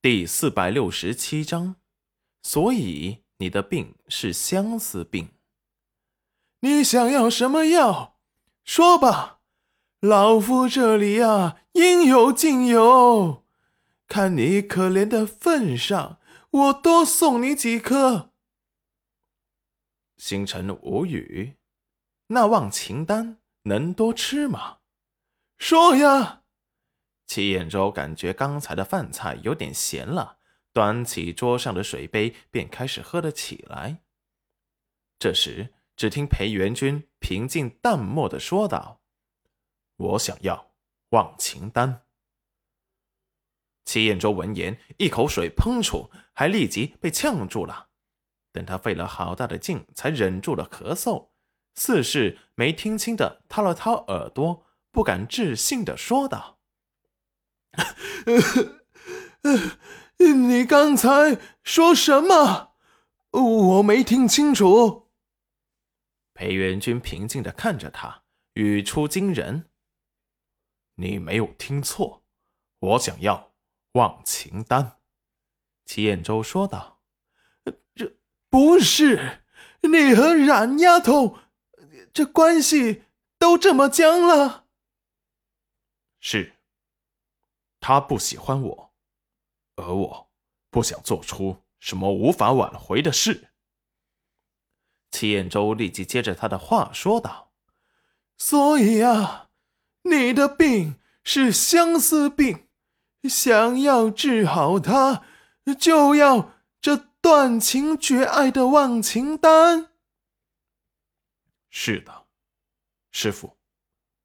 第四百六十七章，所以你的病是相思病。你想要什么药？说吧，老夫这里呀，应有尽有。看你可怜的份上，我多送你几颗。星辰无语，那忘情丹能多吃吗？说呀。齐彦周感觉刚才的饭菜有点咸了，端起桌上的水杯便开始喝了起来。这时，只听裴元君平静淡漠的说道：“我想要忘情丹。”齐彦周闻言，一口水喷出，还立即被呛住了。等他费了好大的劲才忍住了咳嗽，似是没听清的掏了掏耳朵，不敢置信的说道。你刚才说什么？我没听清楚。裴元君平静的看着他，语出惊人：“你没有听错，我想要忘情丹。”齐彦周说道：“这不是你和冉丫头这关系都这么僵了？”是。他不喜欢我，而我不想做出什么无法挽回的事。齐彦周立即接着他的话说道：“所以啊，你的病是相思病，想要治好它，就要这断情绝爱的忘情丹。”是的，师傅，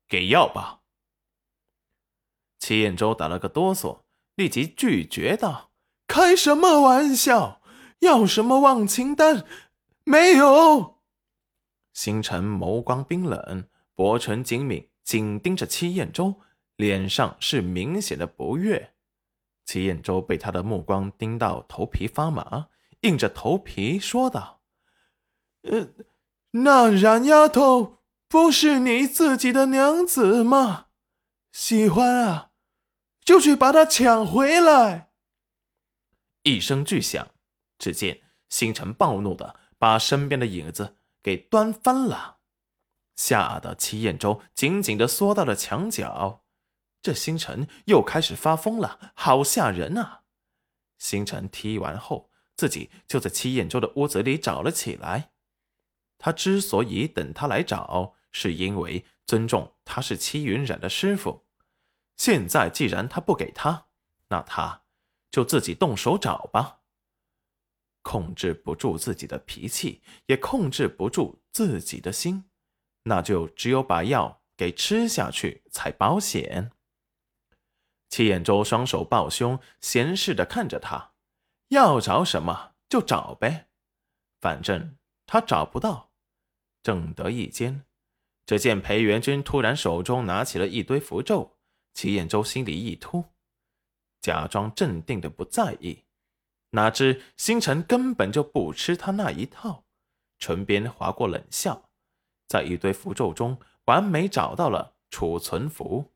给药吧。齐彦周打了个哆嗦，立即拒绝道：“开什么玩笑？要什么忘情丹？没有。”星辰眸光冰冷，薄唇紧抿，紧盯着齐彦周，脸上是明显的不悦。齐彦周被他的目光盯到头皮发麻，硬着头皮说道：“呃，那冉丫头不是你自己的娘子吗？喜欢啊。”就去把他抢回来！一声巨响，只见星辰暴怒的把身边的影子给端翻了，吓得齐彦周紧紧的缩到了墙角。这星辰又开始发疯了，好吓人啊！星辰踢完后，自己就在齐彦周的屋子里找了起来。他之所以等他来找，是因为尊重他是齐云染的师傅。现在既然他不给他，那他就自己动手找吧。控制不住自己的脾气，也控制不住自己的心，那就只有把药给吃下去才保险。齐彦周双手抱胸，闲适的看着他，要找什么就找呗，反正他找不到。正得意间，只见裴元君突然手中拿起了一堆符咒。齐彦周心里一突，假装镇定的不在意，哪知星辰根本就不吃他那一套，唇边划过冷笑，在一堆符咒中完美找到了储存符，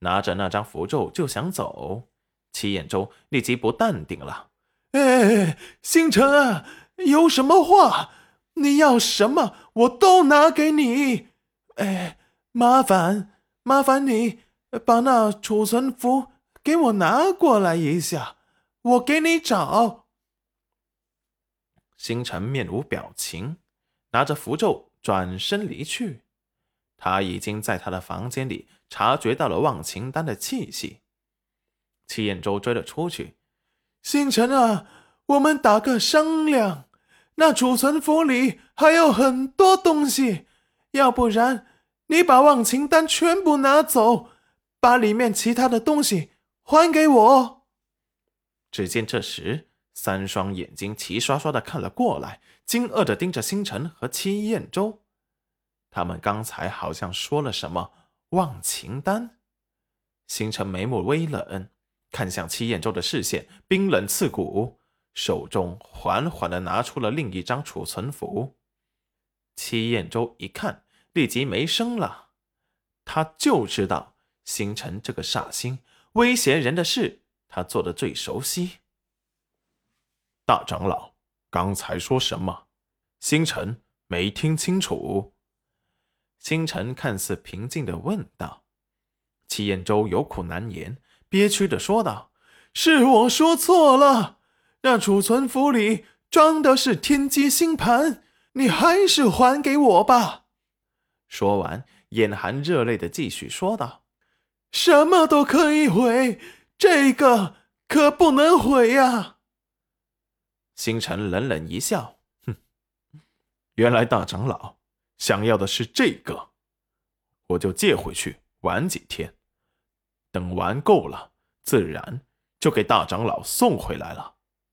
拿着那张符咒就想走。齐彦周立即不淡定了：“哎，星辰啊，有什么话，你要什么我都拿给你。哎，麻烦麻烦你。”把那储存符给我拿过来一下，我给你找。星辰面无表情，拿着符咒转身离去。他已经在他的房间里察觉到了忘情丹的气息。齐彦周追了出去：“星辰啊，我们打个商量，那储存符里还有很多东西，要不然你把忘情丹全部拿走。”把里面其他的东西还给我。只见这时，三双眼睛齐刷刷的看了过来，惊愕的盯着星辰和戚彦州。他们刚才好像说了什么忘情丹。星辰眉目微冷，看向戚彦州的视线冰冷刺骨，手中缓缓的拿出了另一张储存符。戚彦州一看，立即没声了。他就知道。星辰这个煞星，威胁人的事，他做的最熟悉。大长老刚才说什么？星辰没听清楚。星辰看似平静的问道。齐彦周有苦难言，憋屈的说道：“是我说错了，那储存符里装的是天机星盘，你还是还给我吧。”说完，眼含热泪的继续说道：“什么都可以毁，这个可不能毁呀。”星辰冷冷一笑：“哼，原来大长老想要的是这个，我就借回去玩几天。等玩够了，自然就给大长老送回来了。”